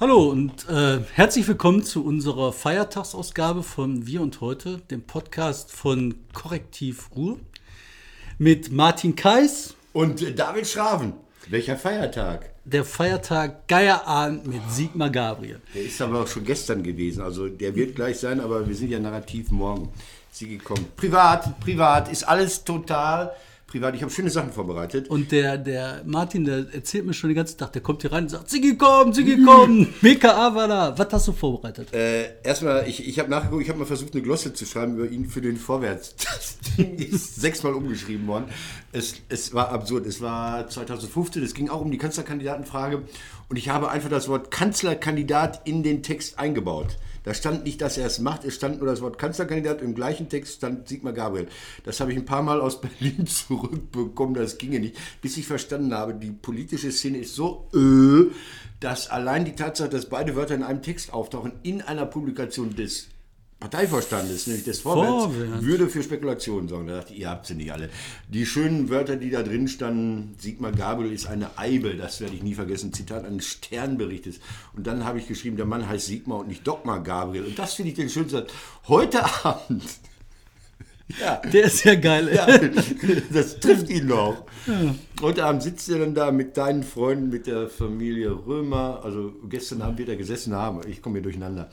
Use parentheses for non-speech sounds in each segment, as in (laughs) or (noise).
Hallo und äh, herzlich willkommen zu unserer Feiertagsausgabe von Wir und Heute, dem Podcast von Korrektiv Ruhr mit Martin Kais. Und David Schraven. Welcher Feiertag? Der Feiertag Geierabend mit Sigmar Gabriel. Der ist aber auch schon gestern gewesen. Also der wird gleich sein, aber wir sind ja narrativ morgen. Sie kommt. Privat, privat ist alles total privat. Ich habe schöne Sachen vorbereitet. Und der, der Martin, der erzählt mir schon den ganzen Tag, der kommt hier rein und sagt, Sigi komm, Sigi komm, (laughs) war da. Was hast du vorbereitet? Äh, erstmal, ich, ich habe nachgeguckt, ich habe mal versucht, eine Glosse zu schreiben über ihn für den Vorwärts. (laughs) Das Ding ist sechsmal umgeschrieben worden. Es, es war absurd. Es war 2015, es ging auch um die Kanzlerkandidatenfrage. Und ich habe einfach das Wort Kanzlerkandidat in den Text eingebaut. Da stand nicht, dass er es macht, es stand nur das Wort Kanzlerkandidat. Im gleichen Text stand Sigmar Gabriel. Das habe ich ein paar Mal aus (laughs) Berlin zurückbekommen, das ginge nicht, bis ich verstanden habe, die politische Szene ist so öh, dass allein die Tatsache, dass beide Wörter in einem Text auftauchen, in einer Publikation des Parteivorstandes, nämlich des Vorwärts, Vorwärts, würde für Spekulationen sorgen. Da dachte ich, ihr habt sie nicht alle. Die schönen Wörter, die da drin standen, Sigmar Gabriel ist eine Eibe, das werde ich nie vergessen, Zitat eines Sternberichtes. Und dann habe ich geschrieben, der Mann heißt Sigmar und nicht Dogmar Gabriel. Und das finde ich den schönsten. Heute Abend (laughs) ja. Der ist ja geil. Ja, (laughs) das trifft ihn noch. Ja. Heute Abend sitzt er dann da mit deinen Freunden, mit der Familie Römer. Also gestern Abend wird er gesessen haben. Ich komme hier durcheinander.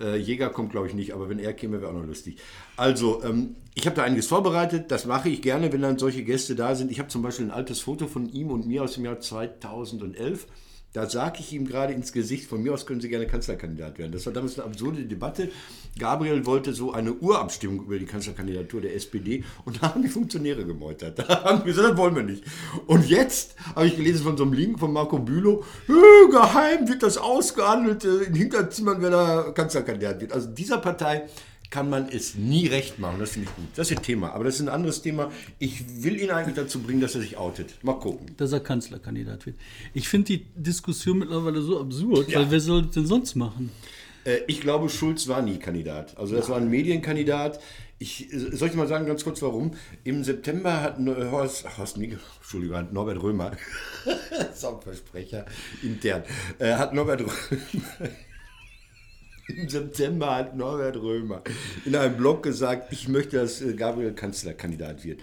Äh, Jäger kommt, glaube ich, nicht, aber wenn er käme, wäre auch noch lustig. Also, ähm, ich habe da einiges vorbereitet. Das mache ich gerne, wenn dann solche Gäste da sind. Ich habe zum Beispiel ein altes Foto von ihm und mir aus dem Jahr 2011. Da sage ich ihm gerade ins Gesicht, von mir aus können Sie gerne Kanzlerkandidat werden. Das war damals eine absurde Debatte. Gabriel wollte so eine Urabstimmung über die Kanzlerkandidatur der SPD und da haben die Funktionäre gemeutert. (laughs) Da haben gesagt, das wollen wir nicht. Und jetzt habe ich gelesen von so einem Link von Marco Bülow, geheim wird das ausgehandelt äh, in Hinterzimmern, wer da Kanzlerkandidat wird. Also dieser Partei kann man es nie recht machen. Das finde ich gut. Das ist ein Thema. Aber das ist ein anderes Thema. Ich will ihn eigentlich dazu bringen, dass er sich outet. Mal gucken. Dass er Kanzlerkandidat wird. Ich finde die Diskussion mittlerweile so absurd, ja. weil wer soll das denn sonst machen? Äh, ich glaube, Schulz war nie Kandidat. Also das war ein Medienkandidat. Ich, äh, soll ich mal sagen, ganz kurz warum? Im September hat Horst, Horst Entschuldigung, Norbert Römer, Songversprecher intern, hat Norbert Römer (laughs) im September hat Norbert Römer in einem Blog gesagt, ich möchte, dass äh, Gabriel Kanzlerkandidat wird.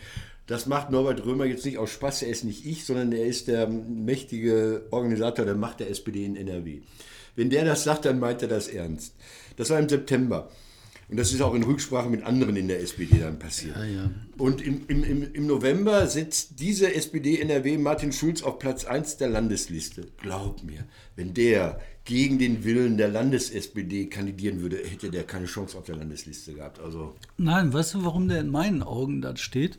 Das macht Norbert Römer jetzt nicht aus Spaß, er ist nicht ich, sondern er ist der mächtige Organisator der Macht der SPD in NRW. Wenn der das sagt, dann meint er das ernst. Das war im September. Und das ist auch in Rücksprache mit anderen in der SPD dann passiert. Ja, ja. Und im, im, im November setzt diese SPD-NRW Martin Schulz auf Platz 1 der Landesliste. Glaub mir, wenn der gegen den Willen der Landes-SPD kandidieren würde, hätte der keine Chance auf der Landesliste gehabt. Also Nein, weißt du, warum der in meinen Augen da steht?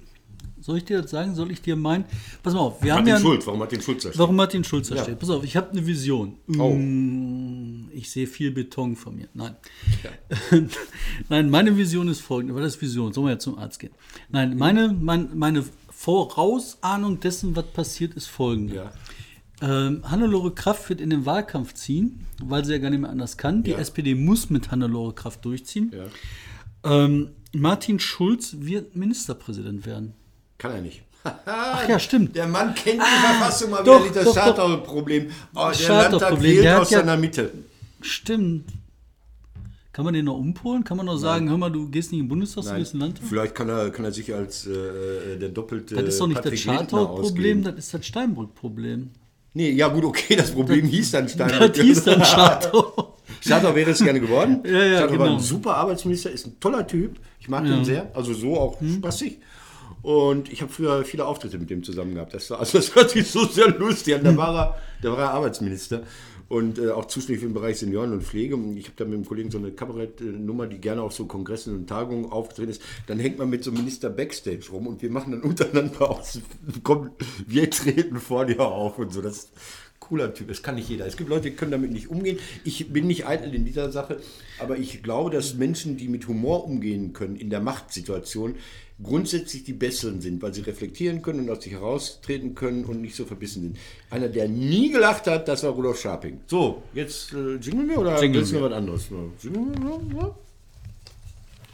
Soll ich dir das sagen? Soll ich dir meinen? Pass mal auf, wir Martin haben ja. Schulz, warum Martin Schulz da steht? Warum Martin Schulz da ja. steht? Pass auf, ich habe eine Vision. Oh. Mm, ich sehe viel Beton von mir. Nein. Ja. (laughs) Nein, meine Vision ist folgende. Was ist Vision? Sollen wir ja zum Arzt gehen? Nein, meine, mein, meine Vorausahnung dessen, was passiert, ist folgende. Ja. Ähm, Hannelore Kraft wird in den Wahlkampf ziehen, weil sie ja gar nicht mehr anders kann. Die ja. SPD muss mit Hannelore Kraft durchziehen. Ja. Ähm, Martin Schulz wird Ministerpräsident werden. Kann er nicht. (laughs) Ach ja, stimmt. Der Mann kennt die ah, Verfassung mal doch, wieder nicht, das Schartau-Problem. Oh, der Landtag wählt der aus seiner Mitte. Stimmt. Kann man den noch umpolen? Kann man noch sagen, Nein. hör mal, du gehst nicht in den Bundestag, du gehst in Landtag? Vielleicht kann er, kann er sich als äh, äh der doppelte Das ist doch nicht Patrick das Schartau-Problem, das ist das Steinbrück-Problem. Nee, ja gut, okay, das Problem das, (laughs) hieß dann Steinbrück. Das hieß dann (laughs) Schartau. Schartau wäre es gerne geworden. (laughs) Ja, ja, Schartau genau. war ein super Arbeitsminister, ist ein toller Typ. Ich mag ja. ihn sehr, also so auch hm. spaßig. Und ich habe früher viele Auftritte mit dem zusammen gehabt. Das, war, also das hört sich so sehr lustig an. Da war er, da war er Arbeitsminister und äh, auch zuständig den Bereich Senioren und Pflege. Und ich habe da mit einem Kollegen so eine Kabarettnummer, die gerne auf so Kongressen und Tagungen aufgetreten ist. Dann hängt man mit so einem Minister Backstage rum und wir machen dann (laughs) untereinander aus. Komm, wir treten vor dir auf und so. Das cooler Typ. Das kann nicht jeder. Es gibt Leute, die können damit nicht umgehen. Ich bin nicht eitel in dieser Sache, aber ich glaube, dass Menschen, die mit Humor umgehen können in der Machtsituation, grundsätzlich die Besseren sind, weil sie reflektieren können und aus sich heraustreten können und nicht so verbissen sind. Einer, der nie gelacht hat, das war Rudolf Scharping. So, jetzt äh, jingeln wir oder jingeln wir was anderes?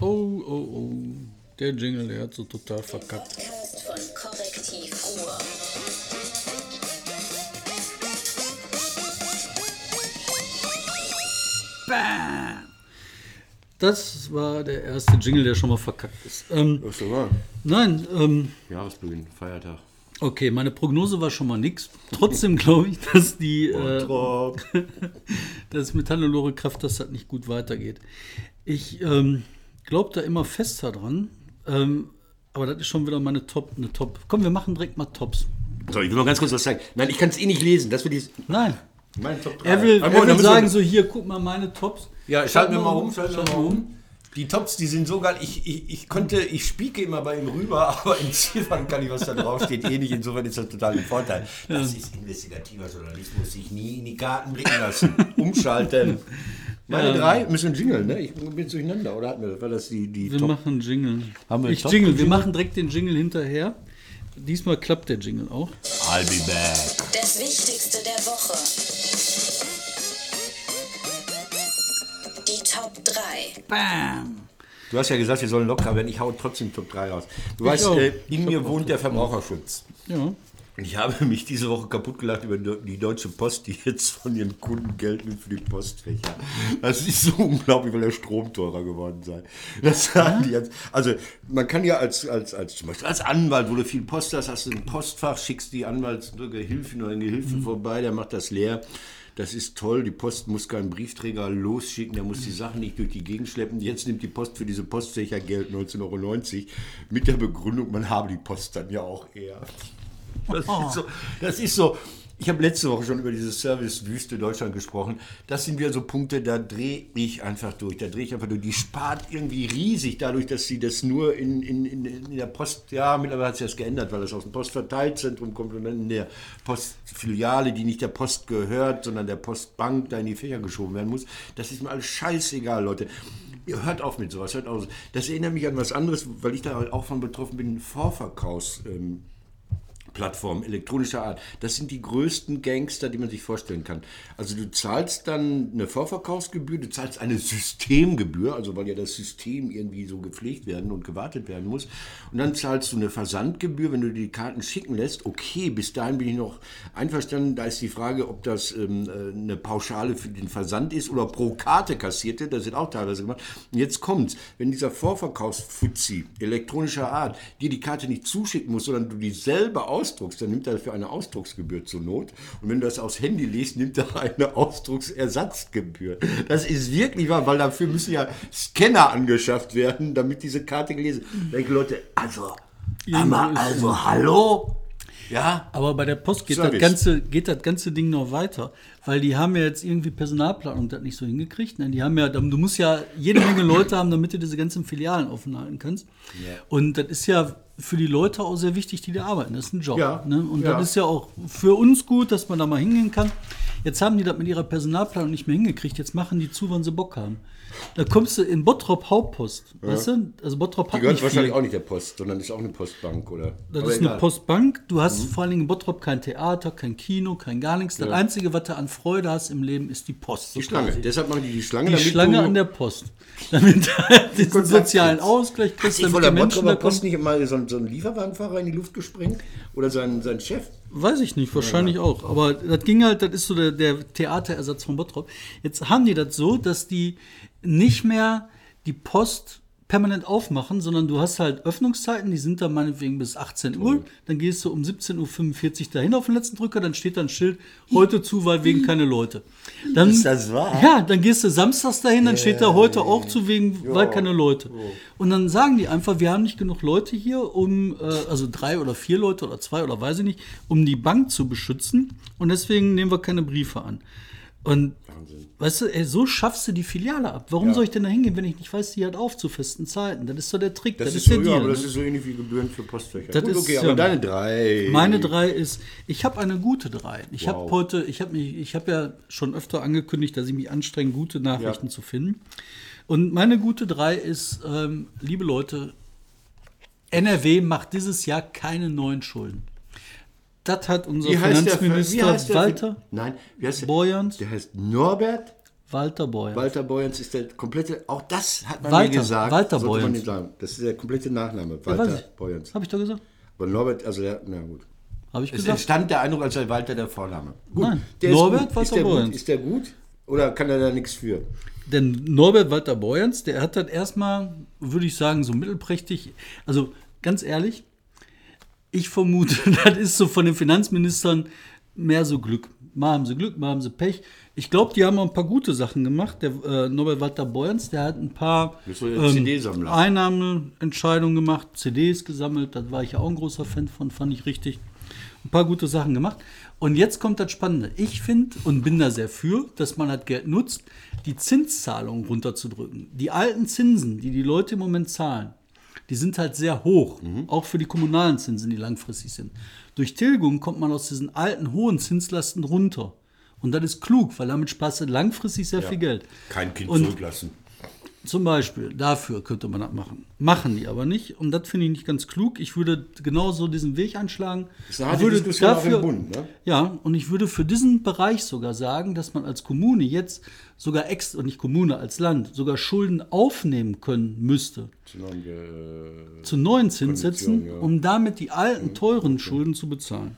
Oh, oh, oh. Der Jingle, der hat so total verkackt. Von Korrektiv Ruhr. Bam! Das war der erste Jingle, der schon mal verkackt ist. Ähm, Was so war? nein, ähm, Jahresbeginn, Feiertag. okay, meine Prognose war schon mal nix. Trotzdem (laughs) glaube ich, dass die, äh, (laughs) dass mit Hannelore Kraft, dass das nicht gut weitergeht. Ich ähm, glaube da immer fester dran. Ähm, aber das ist schon wieder meine Top, eine Top. Komm, wir machen direkt mal Tops. So, ich will mal ganz kurz was sagen. Nein, ich kann es eh nicht lesen. Das wird die. Nein. Mein Top 3. Er will, er will sagen, so hier, guck mal meine Tops. Ja, schalt mir mal um, schalt mir mal um. Die Tops, die sind so geil. Ich, ich, ich konnte, ich spieke immer bei ihm rüber, (laughs) aber in Ziffern kann ich, was da drauf steht, eh nicht. Insofern ist das total ein Vorteil. Das ist investigativer Journalismus, sich nie in die Karten blicken lassen. Umschalten. (laughs) Meine Ja. drei müssen jingeln, ne? Ich bin durcheinander, oder hatten wir, war das die, die Wir Top? machen Jingle. Haben wir ich Top Jingle, wir machen direkt den Jingle hinterher. Diesmal klappt der Jingle auch. I'll be back. Das Wichtigste der Woche. Die Top 3. Bam! Du hast ja gesagt, wir sollen locker werden. Ich hau trotzdem Top 3 raus. Du weißt, auch. äh, in Ich mir wohnt der Verbraucherschutz. Ja. Ich habe mich diese Woche kaputt gelacht über die Deutsche Post, die jetzt von ihren Kunden Geld nimmt für die Postfächer. Das ist so unglaublich, weil der Strom teurer geworden sei. Das sagen die jetzt. Also man kann ja als, als, als zum Beispiel als Anwalt, wo du viel Post hast, hast du ein Postfach, schickst die Anwaltsgehilfin oder einen Gehilfen vorbei, der macht das leer. Das ist toll, die Post muss keinen Briefträger losschicken, der muss die Sachen nicht durch die Gegend schleppen. Jetzt nimmt die Post für diese Postfächer Geld 19,90 Euro mit der Begründung, man habe die Post dann ja auch eher. Das ist so, das ist so ich habe letzte Woche schon über diese Servicewüste Deutschland gesprochen. Das sind wieder so Punkte, da drehe ich einfach durch. Da drehe ich einfach durch. Die spart irgendwie riesig dadurch, dass sie das nur in, in, in, in der Post, ja, mittlerweile hat sich das geändert, weil das aus dem Postverteilzentrum kommt und dann in der Postfiliale, die nicht der Post gehört, sondern der Postbank, da in die Fächer geschoben werden muss. Das ist mir alles scheißegal, Leute. Ihr hört auf mit sowas, hört auf. Das erinnert mich an was anderes, weil ich da auch von betroffen bin, Vorverkaufs. Ähm, Plattformen elektronischer Art. Das sind die größten Gangster, die man sich vorstellen kann. Also du zahlst dann eine Vorverkaufsgebühr, du zahlst eine Systemgebühr, also weil ja das System irgendwie so gepflegt werden und gewartet werden muss. Und dann zahlst du eine Versandgebühr, wenn du die Karten schicken lässt. Okay, bis dahin bin ich noch einverstanden. Da ist die Frage, ob das ähm, äh, eine Pauschale für den Versand ist oder pro Karte kassierte. Das wird auch teilweise gemacht. Und jetzt kommt's. Wenn dieser Vorverkaufsfuzzi elektronischer Art dir die Karte nicht zuschicken muss, sondern du die selber ausdruckst, dann nimmt er dafür eine Ausdrucksgebühr zur Not. Und wenn du das aufs Handy liest, nimmt er eine Ausdrucksersatzgebühr. Das ist wirklich wahr, weil dafür müssen ja Scanner angeschafft werden, damit diese Karte gelesen wird. Ich denke, Leute, also, aber, also, hallo? Ja? Aber bei der Post geht das, ganze, geht das ganze Ding noch weiter, weil die haben ja jetzt irgendwie Personalplanung das nicht so hingekriegt. Ne? Die haben ja, du musst ja jede Menge Leute haben, damit du diese ganzen Filialen offen halten kannst. Und das ist ja für die Leute auch sehr wichtig, die da arbeiten. Das ist ein Job. Ja. Ne? Und Ja. das ist ja auch für uns gut, dass man da mal hingehen kann. Jetzt haben die das mit ihrer Personalplanung nicht mehr hingekriegt. Jetzt machen die zu, wann sie Bock haben. Da kommst du in Bottrop Hauptpost. Weißt du? Also Bottrop Die hat gehört nicht wahrscheinlich viel. auch nicht der Post, sondern ist auch eine Postbank, oder? Das Aber ist eine egal. Mhm. Postbank. Du hast vor allen Dingen in Bottrop kein Theater, kein Kino, kein gar nichts. Das Einzige, was du an Freude hast im Leben, ist die Post. so Die Schlange. quasi. Deshalb machen die die Schlange, Die damit Schlange an der Post. (laughs) Damit du halt Kontakt sozialen kriegst. Ausgleich Hat kriegst, sich damit von die der Bottroper. Post nicht mal so ein, so ein Lieferwagenfahrer in die Luft gesprengt? Oder sein, sein Chef? Weiß ich nicht, wahrscheinlich auch. Aber das ging halt, das ist so der, der Theaterersatz von Bottrop. Jetzt haben die das so, dass die nicht mehr die Post permanent aufmachen, sondern du hast halt Öffnungszeiten, die sind dann meinetwegen bis 18 Uhr. Dann gehst du um 17.45 Uhr dahin auf den letzten Drücker, dann steht da ein Schild, heute zu, weil wegen keine Leute. Dann, Ist das wahr? Ja, dann gehst du samstags dahin, dann steht da heute auch zu, wegen, weil keine Leute. Und dann sagen die einfach, wir haben nicht genug Leute hier, um, äh, also drei oder vier Leute oder zwei oder weiß ich nicht, um die Bank zu beschützen. Und deswegen nehmen wir keine Briefe an. Und weißt du, ey, so schaffst du die Filiale ab. Warum Ja. soll ich denn da hingehen, wenn ich nicht weiß, die hat auf zu festen Zeiten? Das ist doch der Trick, das, Das, ist, so, der ja, Deal. aber das ne? ist so ähnlich wie Gebühren für Postfächer. Das Gut, ist, okay, ja, aber deine drei. Meine drei ist, ich habe eine gute drei. Ich Wow. habe heute, ich habe mich, ich habe ja schon öfter angekündigt, dass ich mich anstrenge, gute Nachrichten Ja. zu finden. Und meine gute drei ist, ähm, liebe Leute, NRW macht dieses Jahr keine neuen Schulden. Das hat unser Wie heißt der? Finanzminister Wie heißt der? Walter Nein, wie heißt der? Borjans. Der heißt Norbert Walter Beuer. Walter Borjans ist der komplette, auch das hat man Walter, mir gesagt. Walter Borjans. Das ist der komplette Nachname, Ja, Walter ich. Borjans. Habe ich doch gesagt? Aber Norbert, also der, na gut. Habe ich Es gesagt? entstand der Eindruck, als sei Walter der Vorname. Gut, Nein, der Norbert ist gut. Walter ist der gut? Borjans. Ist der gut? Oder kann er da nichts für? Denn Norbert Walter Borjans, der hat das erstmal, würde ich sagen, so mittelprächtig. Also ganz ehrlich, ich vermute, (laughs) das ist so von den Finanzministern mehr so Glück. Mal haben sie Glück, mal haben sie Pech. Ich glaube, die haben auch ein paar gute Sachen gemacht. Der äh, Norbert Walter Borjans, der hat ein paar CD-Sammler? Einnahmeentscheidungen gemacht, CDs gesammelt. Da war ich ja auch ein großer Fan von, fand ich richtig. Ein paar gute Sachen gemacht. Und jetzt kommt das Spannende. Ich finde und bin da sehr für, dass man das Geld nutzt, die Zinszahlungen runterzudrücken. Die alten Zinsen, die die Leute im Moment zahlen, die sind halt sehr hoch, auch für die kommunalen Zinsen, die langfristig sind. Durch Tilgung kommt man aus diesen alten hohen Zinslasten runter. Und das ist klug, weil damit sparst du langfristig sehr viel Geld. Kein Kind Und- zurücklassen. Zum Beispiel, dafür könnte man das machen. Machen die aber nicht. Und das finde ich nicht ganz klug. Ich würde genauso diesen Weg einschlagen. Ich würde Diskussion auch im Bund, ne? Ja, und ich würde für diesen Bereich sogar sagen, dass man als Kommune jetzt sogar extra, und nicht Kommune, als Land, sogar Schulden aufnehmen können müsste. Zu neuen, äh, Zu neuen Zinssätzen, ja. um damit die alten, teuren Schulden zu bezahlen.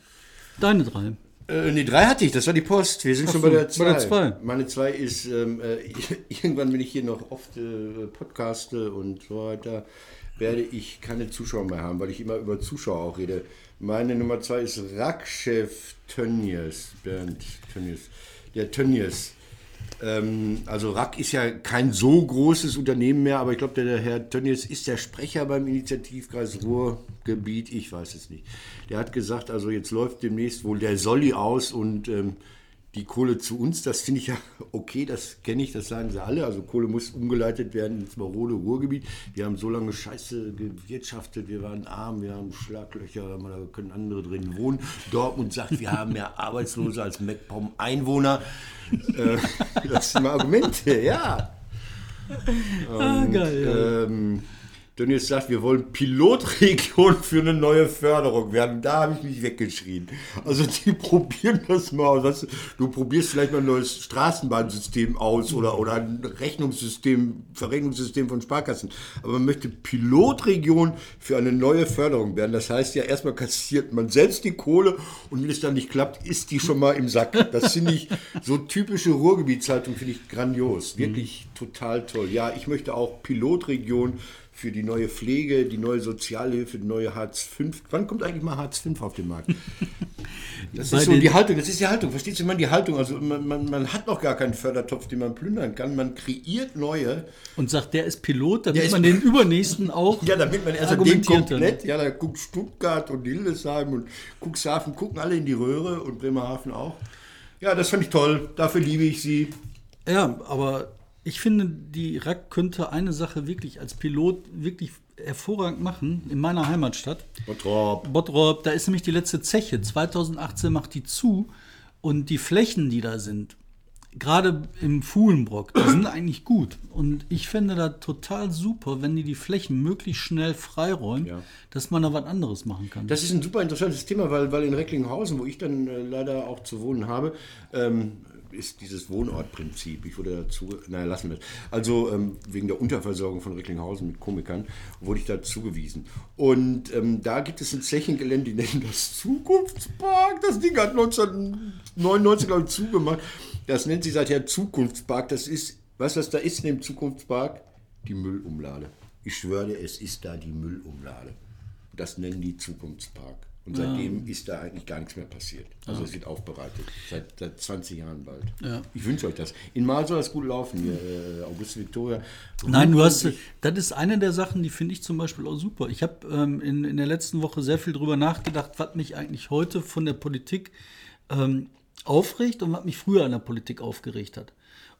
Deine drei. Äh, nee, drei hatte ich, das war die Post. Wir sind Ach schon so, bei der bei zwei. der zwei. Meine zwei ist, ähm, äh, (laughs) irgendwann, wenn ich hier noch oft äh, podcaste und so weiter, werde ich keine Zuschauer mehr haben, weil ich immer über Zuschauer auch rede. Meine Nummer zwei ist Rackchef Tönnies, Bernd Tönnies. Der Tönnies. Ähm, also Rack ist ja kein so großes Unternehmen mehr, aber ich glaube, der, der Herr Tönnies ist der Sprecher beim Initiativkreis Ruhrgebiet, ich weiß es nicht. Der hat gesagt, also jetzt läuft demnächst wohl der Solli aus und ähm, die Kohle zu uns, das finde ich ja (laughs) okay, das kenne ich, das sagen sie alle. Also Kohle muss umgeleitet werden ins marode Ruhrgebiet. Wir haben so lange Scheiße gewirtschaftet, wir waren arm, wir haben Schlaglöcher, da können andere drin wohnen. Dortmund sagt, wir haben mehr Arbeitslose als MacPom Einwohner. Äh, (laughs) das sind mal Argumente, ja. Ah, geil. Ja. Ähm, Dönnies sagt, wir wollen Pilotregion (laughs) für eine neue Förderung werden. Da habe ich mich weggeschrien. Also die (laughs) probieren das mal aus. Weißt du, du probierst vielleicht mal ein neues Straßenbahnsystem aus oder, oder ein Rechnungssystem, Verrechnungssystem von Sparkassen. Aber man möchte Pilotregion für eine neue Förderung werden. Das heißt ja, erstmal kassiert man selbst die Kohle und wenn es dann nicht klappt, ist die schon mal im Sack. Das finde ich, so typische Ruhrgebietshaltung finde ich grandios. Wirklich total toll. Ja, ich möchte auch Pilotregion für die neue Pflege, die neue Sozialhilfe, die neue Hartz V. Wann kommt eigentlich mal Hartz V auf den Markt? (laughs) Das ist so den- die Haltung, das ist die Haltung. Verstehst du, man die Haltung? Also man, man, man hat noch gar keinen Fördertopf, den man plündern kann. Man kreiert neue. Und sagt, der ist Pilot, damit ist- man den übernächsten auch Ja, damit man erst den argumentiert. komplett, ja, da guckt Stuttgart und Hildesheim und Cuxhaven, gucken alle in die Röhre und Bremerhaven auch. Ja, das fand ich toll. Dafür liebe ich sie. Ja, aber ich finde, die RAK könnte eine Sache wirklich als Pilot wirklich hervorragend machen in meiner Heimatstadt. Bottrop. Bottrop, da ist nämlich die letzte Zeche. 2018 macht die zu und die Flächen, die da sind, gerade im Fuhlenbrock, die sind eigentlich gut. Und ich fände da total super, wenn die die Flächen möglichst schnell freiräumen, Ja. dass man da was anderes machen kann. Das ist ein super interessantes Thema, weil, weil in Recklinghausen, wo ich dann äh, leider auch zu wohnen habe, ähm, ist dieses Wohnortprinzip. Ich wurde dazu, naja, lassen wir es. Also ähm, wegen der Unterversorgung von Recklinghausen mit Komikern wurde ich da zugewiesen. Und ähm, da gibt es ein Zechengelände, die nennen das Zukunftspark. Das Ding hat 1999, glaube ich, zugemacht. Das nennt sich seither Zukunftspark. Das ist, was das da ist in dem Zukunftspark? Die Müllumlade. Ich schwöre es ist da die Müllumlade. Das nennen die Zukunftspark. Und seitdem ist da eigentlich gar nichts mehr passiert. Also es wird aufbereitet. Seit, seit 20 Jahren bald. Ja. Ich wünsche euch das. In Mal soll das gut laufen hier. Äh, Auguste Victoria. Nein, du hast, das ist eine der Sachen, die finde ich zum Beispiel auch super. Ich habe ähm, in, in der letzten Woche sehr viel drüber nachgedacht, was mich eigentlich heute von der Politik ähm, aufregt und was mich früher an der Politik aufgeregt hat.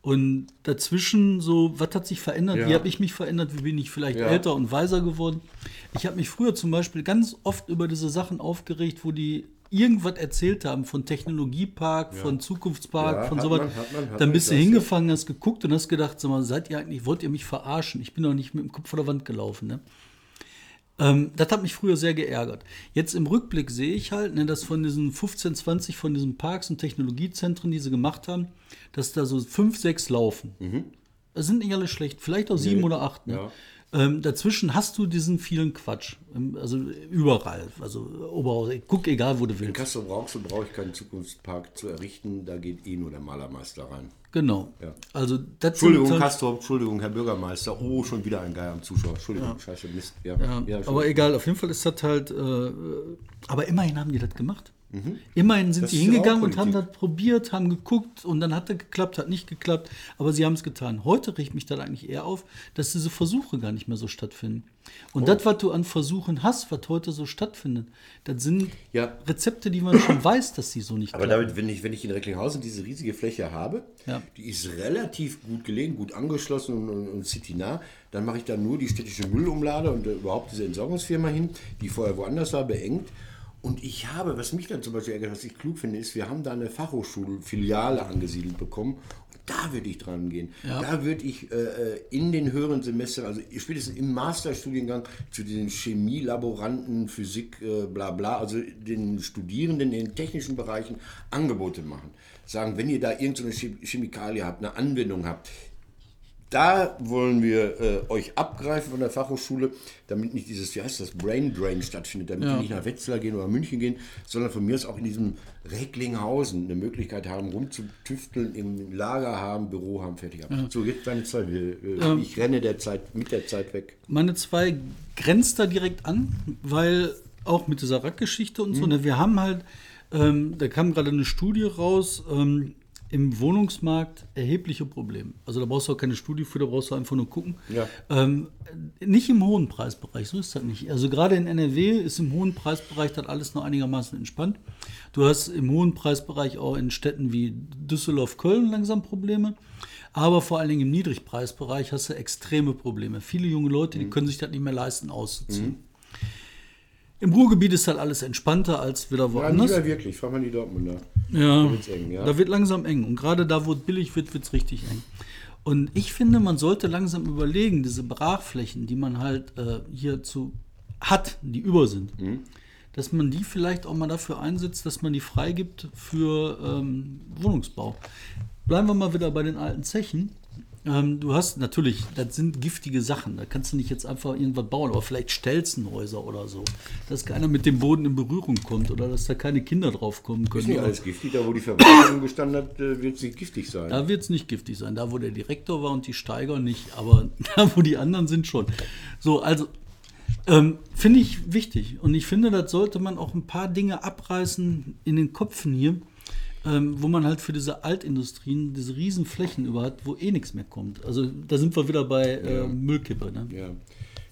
Und dazwischen so, was hat sich verändert? Ja. Wie habe ich mich verändert? Wie bin ich vielleicht Ja. älter und weiser geworden? Ich habe mich früher zum Beispiel ganz oft über diese Sachen aufgeregt, wo die irgendwas erzählt haben von Technologiepark, von Zukunftspark, Ja, von sowas. man, hat man, hat Dann bist du ja. hingefangen, hast geguckt und hast gedacht, sag mal, seid ihr eigentlich, wollt ihr mich verarschen? Ich bin doch nicht mit dem Kopf vor der Wand gelaufen. Ne? Ähm, das hat mich früher sehr geärgert. Jetzt im Rückblick sehe ich halt, ne, dass von diesen 15, 20 von diesen Parks und Technologiezentren, die sie gemacht haben, dass da so fünf, sechs laufen. Das sind nicht alle schlecht, vielleicht auch sieben oder acht. Ne? Ja. Ähm, dazwischen hast du diesen vielen Quatsch. Ähm, Also überall. Also Oberhausen. Guck, egal wo du In willst. Kassel brauchst du, brauche ich keinen Zukunftspark zu errichten, da geht eh nur der Malermeister rein. Genau. Ja. Also das Entschuldigung, halt- Entschuldigung, Herr Bürgermeister. Oh, schon wieder ein Geier am Zuschauer. Entschuldigung, scheiße, Mist. Ja, Ja, ja, aber egal, auf jeden Fall ist das halt. Äh, aber immerhin haben die das gemacht. Immerhin sind Mhm. Das sie hingegangen und haben das probiert, haben geguckt und dann hat das geklappt, hat nicht geklappt. Aber sie haben es getan. Heute riecht mich das eigentlich eher auf, dass diese Versuche gar nicht mehr so stattfinden. Und Oh. das, was du an Versuchen hast, was heute so stattfindet, das sind Ja. Rezepte, die man schon (coughs) weiß, dass sie so nicht Aber klappen. damit, wenn ich, wenn ich in Recklinghausen diese riesige Fläche habe, Ja. die ist relativ gut gelegen, gut angeschlossen und, und, und citynah, dann mache ich da nur die städtische Müllumlade und äh, überhaupt diese Entsorgungsfirma hin, die vorher woanders war, beengt. Und ich habe, was mich dann zum Beispiel ärgert, was ich klug finde, ist, wir haben da eine Fachhochschulfiliale angesiedelt bekommen. Und da würde ich dran gehen. Ja. Da würde ich äh, äh, in den höheren Semestern, also spätestens im Masterstudiengang zu den Chemielaboranten, Physik, äh, bla bla, also den Studierenden in den technischen Bereichen Angebote machen. Sagen, wenn ihr da irgendeine Chem- Chemikalie habt, eine Anwendung habt, da wollen wir äh, euch abgreifen von der Fachhochschule, damit nicht dieses, wie heißt das, Brain Drain stattfindet, damit Ja. die nicht nach Wetzlar gehen oder München gehen, sondern von mir aus auch in diesem Recklinghausen eine Möglichkeit haben, rumzutüfteln, im Lager haben, Büro haben, fertig haben. So, jetzt deine. Wir, äh, Ich renne der Zeit, mit der Zeit weg. Meine zwei grenzt da direkt an, weil auch mit dieser Rackgeschichte und Mhm. so, ne, wir haben halt, ähm, da kam gerade eine Studie raus, ähm, im Wohnungsmarkt erhebliche Probleme. Also da brauchst du auch keine Studie für, da brauchst du einfach nur gucken. Ja. Ähm, nicht im hohen Preisbereich, so ist das nicht. Also gerade in NRW ist im hohen Preisbereich das alles noch einigermaßen entspannt. Du hast im hohen Preisbereich auch in Städten wie Düsseldorf, Köln langsam Probleme. Aber vor allen Dingen im Niedrigpreisbereich hast du extreme Probleme. Viele junge Leute, Mhm. die können sich das nicht mehr leisten, auszuziehen. Im Ruhrgebiet ist halt alles entspannter als wieder Ja, woanders. mehr wirklich. Frag mal die Dortmunder. Ja, Da wird's eng, ja. da wird langsam eng. Und gerade da, wo es billig wird, wird es richtig eng. Und ich finde, man sollte langsam überlegen, diese Brachflächen, die man halt äh, hierzu hat, die über sind, Mhm. dass man die vielleicht auch mal dafür einsetzt, dass man die freigibt für ähm, Wohnungsbau. Bleiben wir mal wieder bei den alten Zechen. Ähm, du hast natürlich, das sind giftige Sachen. Da kannst du nicht jetzt einfach irgendwas bauen, aber vielleicht Stelzenhäuser oder so. Dass keiner mit dem Boden in Berührung kommt oder dass da keine Kinder drauf kommen Ist können. nicht alles giftig. Da, wo die Verwaltung gestanden hat, äh, wird es nicht giftig sein. Da wird es nicht giftig sein. Da, wo der Direktor war und die Steiger nicht. Aber (laughs) da, wo die anderen sind, schon. So, also ähm, finde ich wichtig. Und ich finde, das sollte man auch ein paar Dinge abreißen in den Köpfen hier, ähm, wo man halt für diese Altindustrien diese riesen Flächen über hat, wo eh nichts mehr kommt. Also da sind wir wieder bei äh, Müllkippe. Ne? Ja,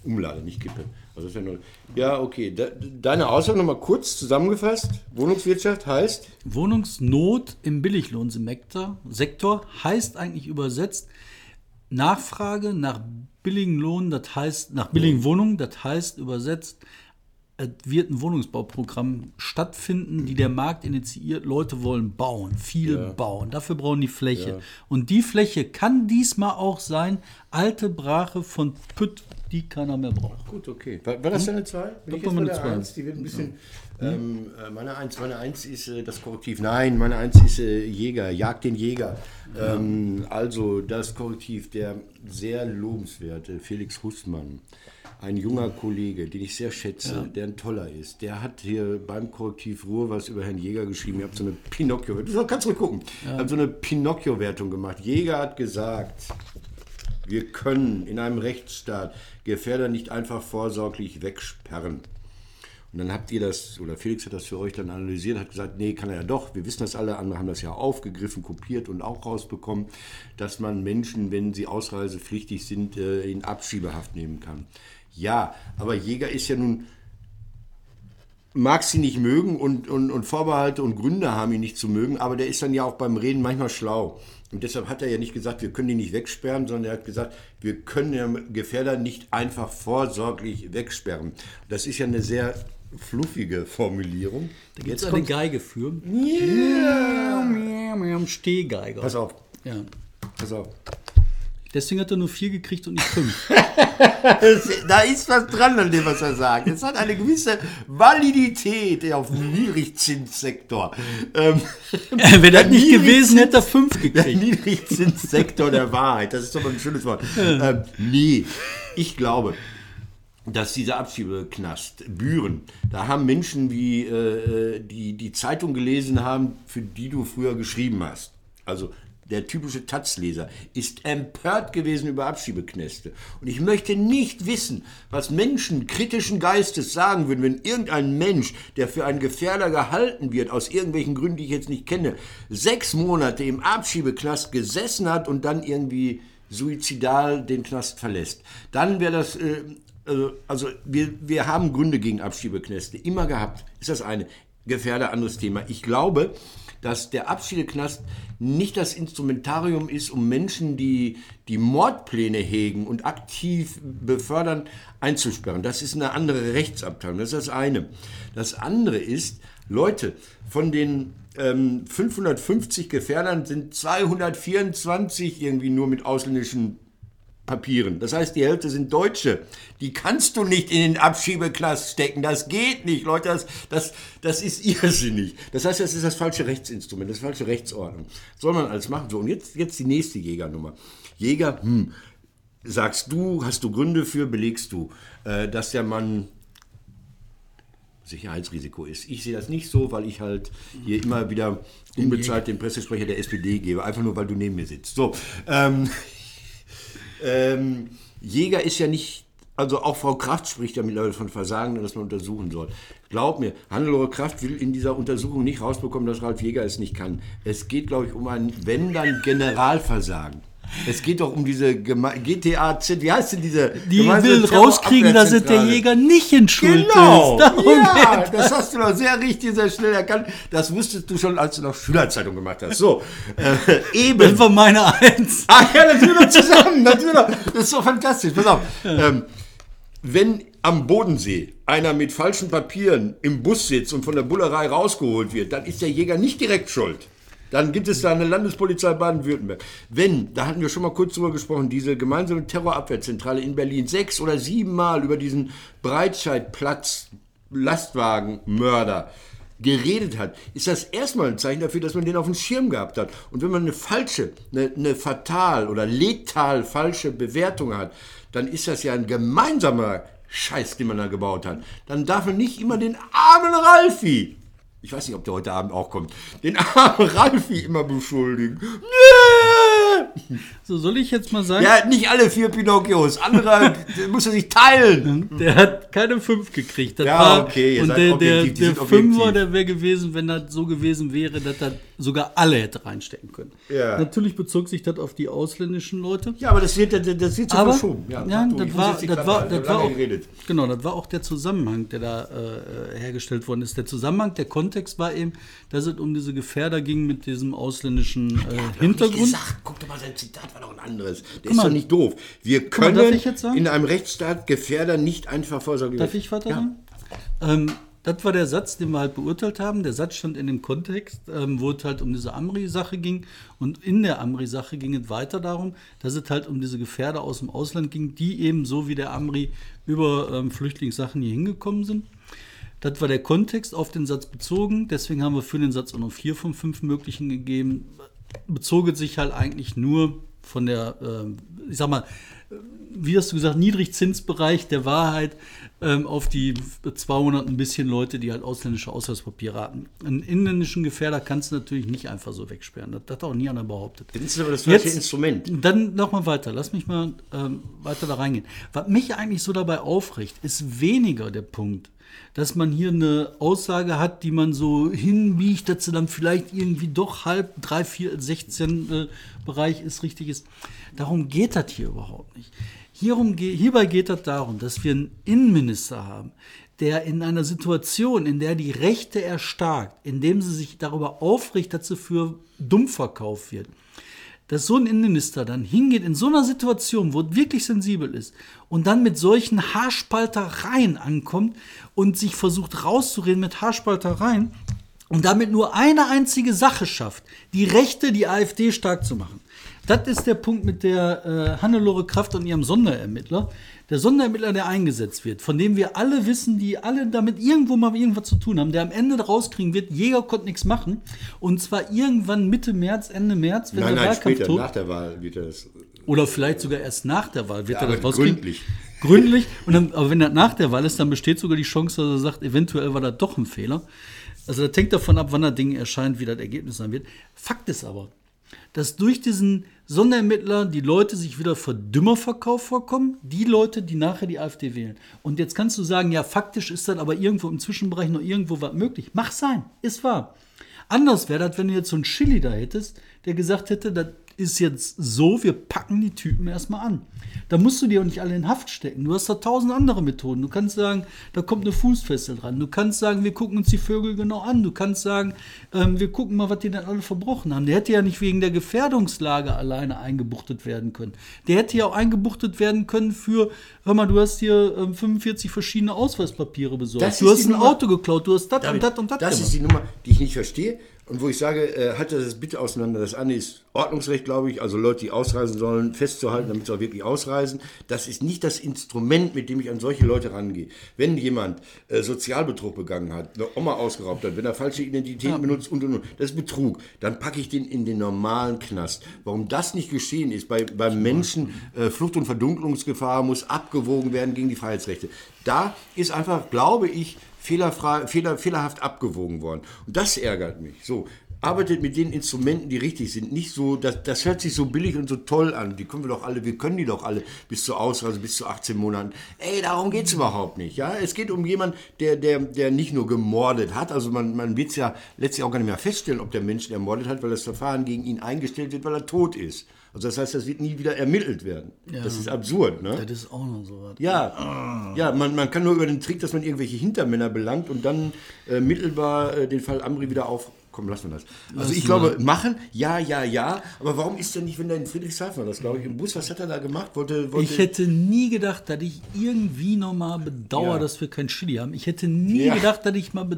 Umlade, nicht Kippe. Also das ist ja, nur, ja, okay. De, deine Aussage nochmal kurz zusammengefasst. Wohnungswirtschaft heißt? Wohnungsnot im Billiglohnsektor Sektor heißt eigentlich übersetzt Nachfrage nach billigen Lohn, das heißt nach billigen Wohnungen, das heißt übersetzt es wird ein Wohnungsbauprogramm stattfinden, die der Markt initiiert. Leute wollen bauen, viel Ja. bauen. Dafür brauchen die Fläche. Ja. Und die Fläche kann diesmal auch sein, alte Brache von Pütt, die keiner mehr braucht. Gut, okay. War, war das deine zwei? Bin Das ich war meine der zwei. Eins? Die wird ein bisschen. Ähm, äh, meine Eins, meine Eins ist äh, das Korrektiv. Nein, meine Eins ist äh, Jäger, Jagd den Jäger. Ähm, also das Korrektiv, der sehr lobenswerte Felix Hussmann, ein junger Kollege, den ich sehr schätze, der ein toller ist. Der hat hier beim Korrektiv Ruhr was über Herrn Jäger geschrieben. Ihr habt so eine Pinocchio, kannst du gucken, ja. habt so eine Pinocchio-Wertung gemacht. Jäger hat gesagt, wir können in einem Rechtsstaat Gefährder nicht einfach vorsorglich wegsperren. Und dann habt ihr das, oder Felix hat das für euch dann analysiert, hat gesagt, nee, kann er ja doch. Wir wissen das alle, andere haben das ja aufgegriffen, kopiert und auch rausbekommen, dass man Menschen, wenn sie ausreisepflichtig sind, äh, in Abschiebehaft nehmen kann. Ja, aber Jäger ist ja nun, mag sie nicht mögen und, und, und Vorbehalte und Gründe haben, ihn nicht zu mögen, aber der ist dann ja auch beim Reden manchmal schlau. Und deshalb hat er ja nicht gesagt, wir können ihn nicht wegsperren, sondern er hat gesagt, wir können den Gefährder nicht einfach vorsorglich wegsperren. Das ist ja eine sehr fluffige Formulierung. Da gibt es eine Geige für. Yeah. Stehgeiger. Pass auf, Ja. pass auf. Deswegen hat er nur vier gekriegt und nicht fünf. (laughs) da ist was dran an dem, was er sagt. Es hat eine gewisse Validität auf dem Niedrigzinssektor. Ähm, (laughs) Wäre das nicht gewesen, hätte er fünf der gekriegt. Niedrigzinssektor der Wahrheit. Das ist doch mal ein schönes Wort. Ähm, nee, ich glaube, dass dieser Abschiebeknast, Büren, da haben Menschen, wie, äh, die die Zeitung gelesen haben, für die du früher geschrieben hast. Also der typische Taz-Leser ist empört gewesen über Abschiebeknäste. Und ich möchte nicht wissen, was Menschen kritischen Geistes sagen würden, wenn irgendein Mensch, der für einen Gefährder gehalten wird, aus irgendwelchen Gründen, die ich jetzt nicht kenne, sechs Monate im Abschiebeknast gesessen hat und dann irgendwie suizidal den Knast verlässt. Dann wäre das, äh, also, also wir, wir haben Gründe gegen Abschiebeknäste, immer gehabt. Ist das eine. Gefährder, anderes Thema. Ich glaube, dass der Abschiebeknast nicht das Instrumentarium ist, um Menschen, die die Mordpläne hegen und aktiv befördern, einzusperren. Das ist eine andere Rechtsabteilung. Das ist das eine. Das andere ist, Leute, von den ähm, 550 Gefährdern sind 224 irgendwie nur mit ausländischen Papieren. Das heißt, die Hälfte sind Deutsche. Die kannst du nicht in den Abschiebeklass stecken. Das geht nicht, Leute. Das, das, das ist (laughs) irrsinnig. Das heißt, das ist das falsche Rechtsinstrument, das falsche Rechtsordnung. Soll man alles machen. So, und jetzt, jetzt die nächste Jägernummer. Jäger, hm, sagst du, hast du Gründe für, belegst du, äh, dass der Mann Sicherheitsrisiko ist. Ich sehe das nicht so, weil ich halt hier immer wieder unbezahlt den Pressesprecher der SPD gebe, einfach nur, weil du neben mir sitzt. So, ähm, ähm, Jäger ist ja nicht, also auch Frau Kraft spricht ja mittlerweile von Versagen, das man untersuchen soll. Glaub mir, Hannelore Kraft will in dieser Untersuchung nicht rausbekommen, dass Ralf Jäger es nicht kann. Es geht, glaube ich, um ein, wenn dann Generalversagen. Es geht doch um diese Geme GTA wie heißt denn diese? Die will rauskriegen, dass es der? Jäger nicht in Schuld Genau, ist. Darum ja, geht das hast du doch sehr richtig, sehr schnell erkannt. Das wusstest du schon, als du noch Schülerzeitung gemacht hast. So, äh, eben. Das war meine Eins. Ah ja, das wir doch zusammen. Das, wir doch, das ist doch fantastisch. Pass auf. Ähm, wenn am Bodensee einer mit falschen Papieren im Bus sitzt und von der Bullerei rausgeholt wird, dann ist der Jäger nicht direkt schuld. Dann gibt es da eine Landespolizei Baden-Württemberg. Wenn, da hatten wir schon mal kurz drüber gesprochen, diese gemeinsame Terrorabwehrzentrale in Berlin sechs oder sieben Mal über diesen Breitscheidplatz Lastwagenmörder geredet hat, ist das erstmal ein Zeichen dafür, dass man den auf dem Schirm gehabt hat. Und wenn man eine falsche, eine, eine fatal oder letal falsche Bewertung hat, dann ist das ja ein gemeinsamer Scheiß, den man da gebaut hat. Dann darf man nicht immer den armen Ralfi, ich weiß nicht, ob der heute Abend auch kommt, den armen Ralfi immer beschuldigen. Nee! (laughs) So soll ich jetzt mal sagen, Ja, nicht alle vier Pinocchios, andere (laughs) muss er sich teilen. der hat keine fünf gekriegt. Das Ja, war, okay, und der, der, der. Fünfer, der wäre gewesen, wenn das so gewesen wäre, dass er sogar alle hätte reinstecken können. Ja. Natürlich bezog sich das auf die ausländischen Leute. Ja, aber das wird, das, das wird so Aber verschoben. ja, du, ich das, war, das, war, das war auch genau, das war auch der Zusammenhang, der da äh, hergestellt worden ist. Der Zusammenhang, der Kontext war eben, dass es um diese Gefährder ging mit diesem ausländischen äh, Hintergrund. Hintergrund. Gesagt, guck doch mal, sein Zitat war doch ein anderes. Der ist mal. doch nicht doof. Wir mal, können sagen? in einem Rechtsstaat Gefährder nicht einfach vorsorglich. Darf ich weiter Ja. sagen? Ähm, das war der Satz, den wir halt beurteilt haben. Der Satz stand in dem Kontext, ähm, wo es halt um diese Amri-Sache ging. Und in der Amri-Sache ging es weiter darum, dass es halt um diese Gefährder aus dem Ausland ging, die eben so wie der Amri über ähm, Flüchtlingssachen hier hingekommen sind. Das war der Kontext auf den Satz bezogen. Deswegen haben wir für den Satz auch noch vier von fünf möglichen gegeben. Bezog es sich halt eigentlich nur von der, ähm, ich sag mal, wie hast du gesagt, Niedrigzinsbereich der Wahrheit ähm, auf die 200 ein bisschen Leute, die halt ausländische Ausweispapiere hatten. Einen inländischen Gefährder kannst du natürlich nicht einfach so wegsperren. Das hat auch nie einer behauptet. Das ist aber das falsche Instrument. Dann noch mal weiter. Lass mich mal ähm, weiter da reingehen. Was mich eigentlich so dabei aufregt, ist weniger der Punkt, dass man hier eine Aussage hat, die man so hinbiegt, dass sie dann vielleicht irgendwie doch halb, drei, vier, 16 äh, Bereich ist, richtig ist. Darum geht das hier überhaupt nicht. Hierum, hierbei geht es darum, dass wir einen Innenminister haben, der in einer Situation, in der die Rechte erstarkt, indem sie sich darüber aufregt, dass sie für dumm verkauft wird, dass so ein Innenminister dann hingeht in so einer Situation, wo es wirklich sensibel ist und dann mit solchen Haarspaltereien ankommt und sich versucht rauszureden mit Haarspaltereien und damit nur eine einzige Sache schafft, die Rechte, die AfD stark zu machen. Das ist der Punkt mit der äh, Hannelore Kraft und ihrem Sonderermittler. Der Sonderermittler, der eingesetzt wird, von dem wir alle wissen, die alle damit irgendwo mal irgendwas zu tun haben, der am Ende rauskriegen wird, Jäger konnte nichts machen. Und zwar irgendwann Mitte März, Ende März, wenn Nein, der nein, Wahlkampf später, tot nach der Wahl wird das. Oder vielleicht sogar erst nach der Wahl wird Ja, er das rauskriegen. gründlich. Gründlich. Und dann, aber wenn das nach der Wahl ist, dann besteht sogar die Chance, dass er sagt, eventuell war das doch ein Fehler. Also das hängt davon ab, wann das Ding erscheint, wie das Ergebnis sein wird. Fakt ist aber, dass durch diesen Sonderermittler die Leute sich wieder für Dümmerverkauf vorkommen, die Leute, die nachher die AfD wählen. Und jetzt kannst du sagen, ja, faktisch ist das aber irgendwo im Zwischenbereich noch irgendwo was möglich. Mach sein, ist wahr. Anders wäre das, wenn du jetzt so einen Chili da hättest, der gesagt hätte, das ist jetzt so, wir packen die Typen erstmal an. Da musst du die auch nicht alle in Haft stecken. Du hast da tausend andere Methoden. Du kannst sagen, da kommt eine Fußfessel dran. Du kannst sagen, wir gucken uns die Vögel genau an. Du kannst sagen, ähm, wir gucken mal, was die denn alle verbrochen haben. Der hätte ja nicht wegen der Gefährdungslage alleine eingebuchtet werden können. Der hätte ja auch eingebuchtet werden können für, hör mal, du hast hier ähm, 45 verschiedene Ausweispapiere besorgt. Du hast ein Nummer- Auto geklaut, du hast das und das und das das gemacht. ist die Nummer, die ich nicht verstehe und wo ich sage, äh, haltet das bitte auseinander. Das eine ist Ordnungsrecht, glaube ich, also Leute, die ausreisen sollen, festzuhalten, damit sie auch wirklich ausreisen. Das ist nicht das Instrument, mit dem ich an solche Leute rangehe. Wenn jemand äh, Sozialbetrug begangen hat, eine Oma ausgeraubt hat, wenn er falsche Identitäten benutzt und und und, das ist Betrug, dann packe ich den in den normalen Knast. Warum das nicht geschehen ist, bei, beim Menschen, äh, Flucht- und Verdunklungsgefahr muss abgewogen werden gegen die Freiheitsrechte. Da ist einfach, glaube ich, fehler, fehlerhaft abgewogen worden. Und das ärgert mich. So, arbeitet mit den Instrumenten, die richtig sind. Nicht so, das, das hört sich so billig und so toll an. Die können wir doch alle, wir können die doch alle bis zur Ausreise, bis zu 18 Monaten. Ey, darum geht es überhaupt nicht. Ja? Es geht um jemanden, der, der, der nicht nur gemordet hat. Also man, man wird es ja letztlich auch gar nicht mehr feststellen, ob der Mensch ermordet hat, weil das Verfahren gegen ihn eingestellt wird, weil er tot ist. Also das heißt, das wird nie wieder ermittelt werden. Das ist absurd, ne? Das ist auch noch so was. Ja, ja man, man kann nur über den Trick, dass man irgendwelche Hintermänner belangt und dann äh, mittelbar äh, den Fall Amri wieder aufkommen lassen wir das. Also ich glaube, machen, ja, ja, ja. Aber warum ist denn nicht, wenn der in Friedrichshafen war, das glaube ich, im Bus, was hat er da gemacht? Wollte, wollte Ich hätte nie gedacht, dass ich irgendwie nochmal bedauere, Ja. dass wir kein Chili haben. Ich hätte nie Ja. gedacht, dass ich mal,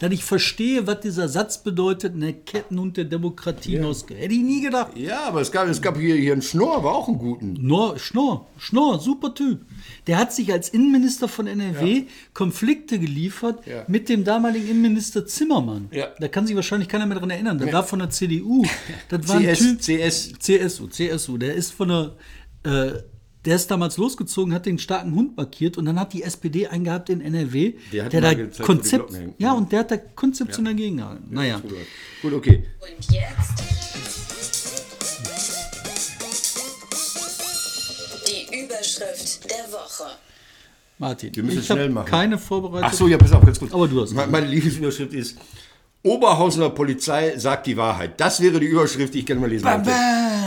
dass ich verstehe, was dieser Satz bedeutet, eine Kettenhund der Demokratie. Ja. Hätte ich nie gedacht. ja, aber es gab, es gab hier, hier einen Schnorr, war auch einen guten. Knorr, Schnorr, Schnorr, super Typ. Der hat sich als Innenminister von NRW Konflikte geliefert Ja. mit dem damaligen Innenminister Zimmermann. Ja. Da kann sich wahrscheinlich keiner mehr dran erinnern. Der war von der CDU. Das war ein CS, Typ. CS. CSU, CSU. Der ist von der, äh, der ist damals losgezogen, hat den starken Hund markiert und dann hat die SPD einen gehabt in NRW, Der hat der da gezeigt, Konzept, ja, und der hat da konzeptionell gegengehalten. Naja. Gut, okay. Und jetzt die Überschrift der Woche. Martin, Wir müssen ich schnell machen. keine vorbereitet. Ach so, ja, pass auf, ganz kurz. Aber du hast Me- Meine Lieblingsüberschrift ist Oberhausener Polizei sagt die Wahrheit. Das wäre die Überschrift, die ich gerne mal lesen möchte.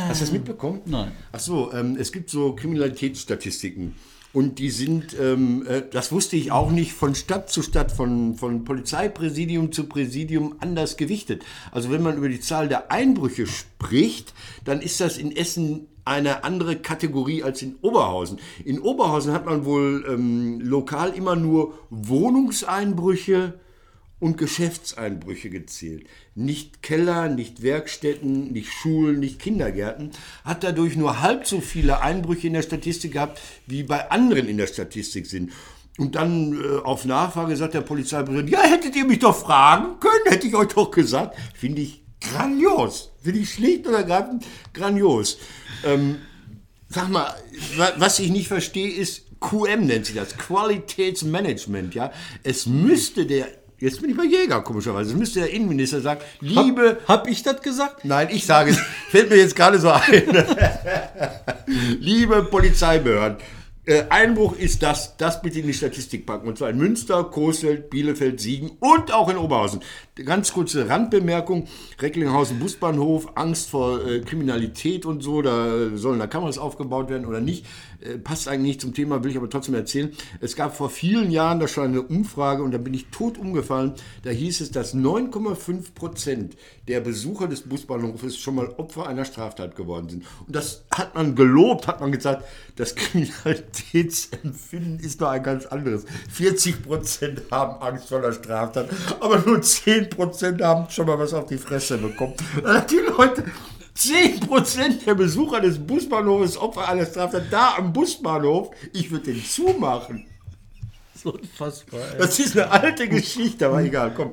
Hast du das mitbekommen? Nein. Ach so, ähm, es gibt so Kriminalitätsstatistiken. Und die sind, ähm, äh, das wusste ich auch nicht, von Stadt zu Stadt, von, von Polizeipräsidium zu Präsidium anders gewichtet. Also wenn man über die Zahl der Einbrüche spricht, dann ist das in Essen eine andere Kategorie als in Oberhausen. In Oberhausen hat man wohl ähm, lokal immer nur Wohnungseinbrüche und Geschäftseinbrüche gezählt. Nicht Keller, nicht Werkstätten, nicht Schulen, nicht Kindergärten. Hat dadurch nur halb so viele Einbrüche in der Statistik gehabt, wie bei anderen in der Statistik sind. Und dann äh, auf Nachfrage sagt der Polizeipräsident, ja, hättet ihr mich doch fragen können, hätte ich euch doch gesagt. Finde ich grandios. Finde ich schlicht und ergreifend grandios. Ähm, sag mal, wa- was ich nicht verstehe, ist QM nennt sich das, Qualitätsmanagement, ja. Es müsste der, jetzt bin ich bei Jäger, komischerweise, es müsste der Innenminister sagen, liebe, Hab ich das gesagt? nein, ich sage es, (laughs) fällt mir jetzt gerade so ein, (laughs) liebe Polizeibehörden, äh, Einbruch ist das, das bitte in die Statistik packen. Und zwar in Münster, Coesfeld, Bielefeld, Siegen und auch in Oberhausen. Ganz kurze Randbemerkung. Recklinghausen Busbahnhof, Angst vor äh, Kriminalität und so. Da sollen da Kameras aufgebaut werden oder nicht. Äh, passt eigentlich nicht zum Thema, will ich aber trotzdem erzählen. Es gab vor vielen Jahren da schon eine Umfrage und da bin ich tot umgefallen. Da hieß es, dass 9,5 Prozent der Besucher des Busbahnhofes schon mal Opfer einer Straftat geworden sind. Und das hat man gelobt, hat man gesagt, das Kriminalitätsempfinden ist doch ein ganz anderes. 40 Prozent haben Angst vor der Straftat, aber nur 10 Prozent haben schon mal was auf die Fresse bekommen. Hat die Leute 10% der Besucher des Busbahnhofes Opfer einer Straftat da am Busbahnhof. Ich würde den zumachen. So unfassbar. Ey. Das ist eine alte Geschichte, aber egal. Komm,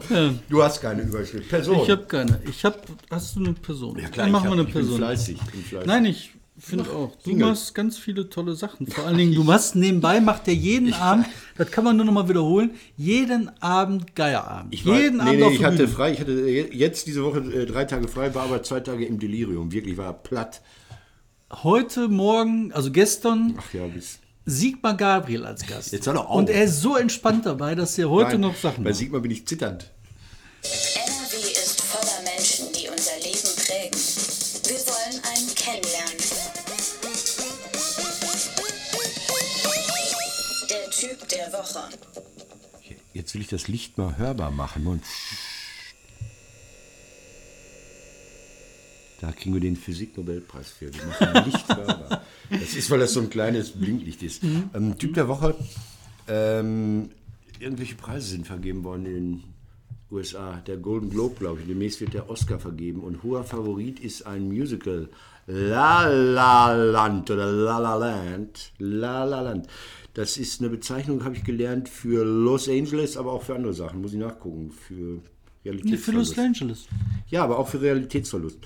du hast keine Überschrift. Person. Ich habe keine. Ich habe. Hast du eine Person? Ja, klar, Dann machen wir eine ich bin Person. fleißig, ich bin fleißig. Nein, ich finde auch. Du Jingle. machst ganz viele tolle Sachen. Vor allen Dingen, du machst nebenbei, macht er jeden Abend, das kann man nur noch mal wiederholen, jeden Abend Geierabend. Ich war, jeden nee, Abend nee, auf ich der hatte Bühne. frei. Ich hatte jetzt diese Woche äh, drei Tage frei, war aber zwei Tage im Delirium. Wirklich war platt. Heute Morgen, also gestern, Ach ja, bis. Sigmar Gabriel als Gast. Jetzt auf. Und er ist so entspannt dabei, dass er heute Nein, noch Sachen Bei macht. Sigmar bin ich zitternd. Woche. Jetzt will ich das Licht mal hörbar machen. Und da kriegen wir den Physiknobelpreis für. Wir machen Licht (laughs) hörbar. Das ist, weil das so ein kleines Blinklicht ist. Ähm, typ der Woche. Ähm, irgendwelche Preise sind vergeben worden in den USA. Der Golden Globe, glaube ich. Demnächst wird der Oscar vergeben. Und hoher Favorit ist ein Musical. La La Land oder La La Land. La La Land. Das ist eine Bezeichnung, habe ich gelernt, für Los Angeles, aber auch für andere Sachen. Muss ich nachgucken. Für Nee, für Realitätsverlust. Los Angeles. Ja, aber auch für Realitätsverlust.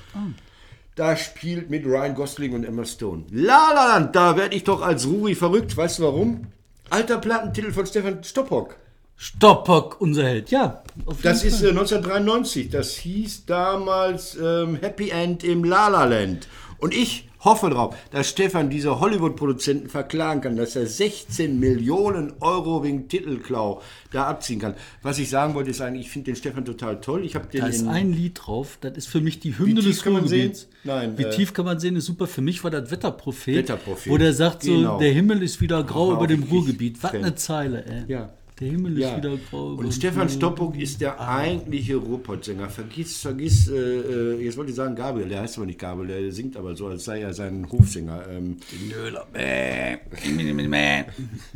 Da spielt mit Ryan Gosling und Emma Stone. La La Land, da werde ich doch als Ruri verrückt. Weißt du warum? Alter Plattentitel von Stefan Stoppock. Stoppock, unser Held. Ja, Das ist äh, 1993. Das hieß damals ähm, Happy End im La La Land. Und ich hoffe drauf, dass Stefan diese Hollywood-Produzenten verklagen kann, dass er 16 Millionen Euro wegen Titelklau da abziehen kann. Was ich sagen wollte, ist eigentlich, ich finde den Stefan total toll. Ich habe den Da ist in, ein Lied drauf, das ist für mich die Hymne tief des kann man Ruhrgebiets. sehen? Nein, Wie äh, tief kann man sehen, ist super. Für mich war das Wetterprophet, Wetterprophet. wo der sagt so, Genau. der Himmel ist wieder grau Aha, über dem. Ruhrgebiet. Was eine Zeile, ey. Ja. Der Himmel Ja. ist wieder grau Und Stefan. Stoppuck ist der eigentliche Ruhrpott-Sänger. Vergiss, vergiss, äh, äh, jetzt wollte ich sagen Gabriel, der heißt aber nicht Gabriel, der singt aber so, als sei er sein Hofsänger. Ähm, Nöler. Bäh.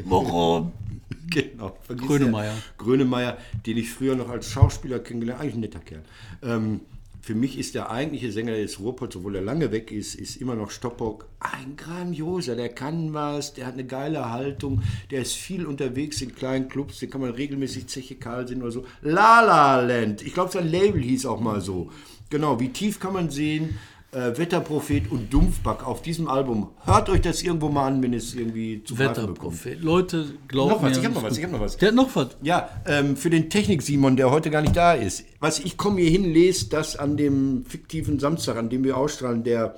Warum? (laughs) genau. Vergiss Grönemeyer. der- Grönemeyer, den ich früher noch als Schauspieler kennengelernt eigentlich ein netter Kerl. Ähm, für mich ist der eigentliche Sänger des Ruhrpott, obwohl er lange weg ist, ist immer noch Stoppock. Ein grandioser, der kann was, der hat eine geile Haltung, der ist viel unterwegs in kleinen Clubs, den kann man regelmäßig Zeche Karl sehen oder so. La La Land, ich glaube sein Label hieß auch mal so. Genau, wie tief kann man sehen? Äh, Wetterprophet und Dumpfback auf diesem Album. Hört euch das irgendwo mal an, wenn es irgendwie zu. Wetterprophet. Leute, glauben Noch was, mir, ich hab noch was, ich hab noch was. Der hat noch was. Ja, ähm, für den Technik-Simon, der heute gar nicht da ist. Was ich komme hier hin, lese das an dem fiktiven Samstag, an dem wir ausstrahlen, der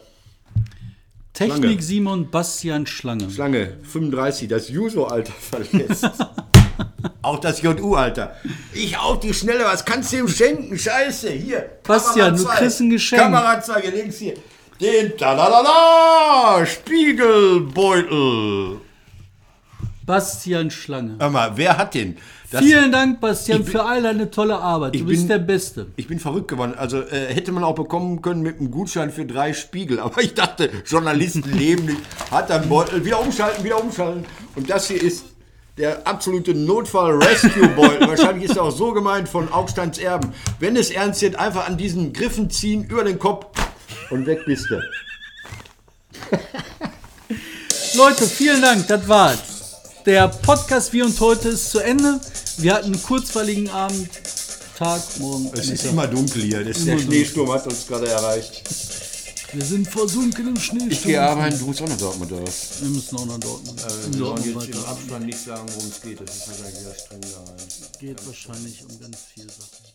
Technik Schlange. Simon Bastian Schlange. Schlange 35, das Juso-Alter (laughs) verlässt. Auch das JU-Alter. Ich auf die Schnelle, was kannst du ihm schenken? Scheiße, hier. Bastian, du kriegst ein Geschenk. Kamera 2, hier links hier. Den da da da da Spiegelbeutel. Bastian Schlange. Hör mal, wer hat den? Das, Vielen Dank, Bastian, bin- für all deine tolle Arbeit. Du Ich bist bin- der Beste. Ich bin verrückt geworden. Also äh, hätte man auch bekommen können mit einem Gutschein für drei Spiegel. Aber ich dachte, Journalisten leben nicht. Hat dann Beutel. Wieder umschalten, wieder umschalten. Und das hier ist der absolute Notfall-Rescue-Beutel. (laughs) Wahrscheinlich ist er auch so gemeint von Augsteins Erben. Wenn es ernst wird, einfach an diesen Griffen ziehen, über den Kopf und weg bist du. (laughs) Leute, vielen Dank, das war's. Der Podcast Wie und Heute ist zu Ende. Wir hatten einen kurzweiligen Abend, Tag, morgen. Es ist Mittag. immer dunkel hier. Der Schneesturm hat uns gerade erreicht. Wir sind versunken im Schnee. Ich gehe arbeiten, du musst auch noch Dortmund aus. Wir müssen auch nach Dortmund. Wir In sollen Dortmund jetzt im weiter. Abspann nicht sagen, worum es geht. Das ist wahrscheinlich wieder streng da rein. Geht wahrscheinlich um ganz viele Sachen.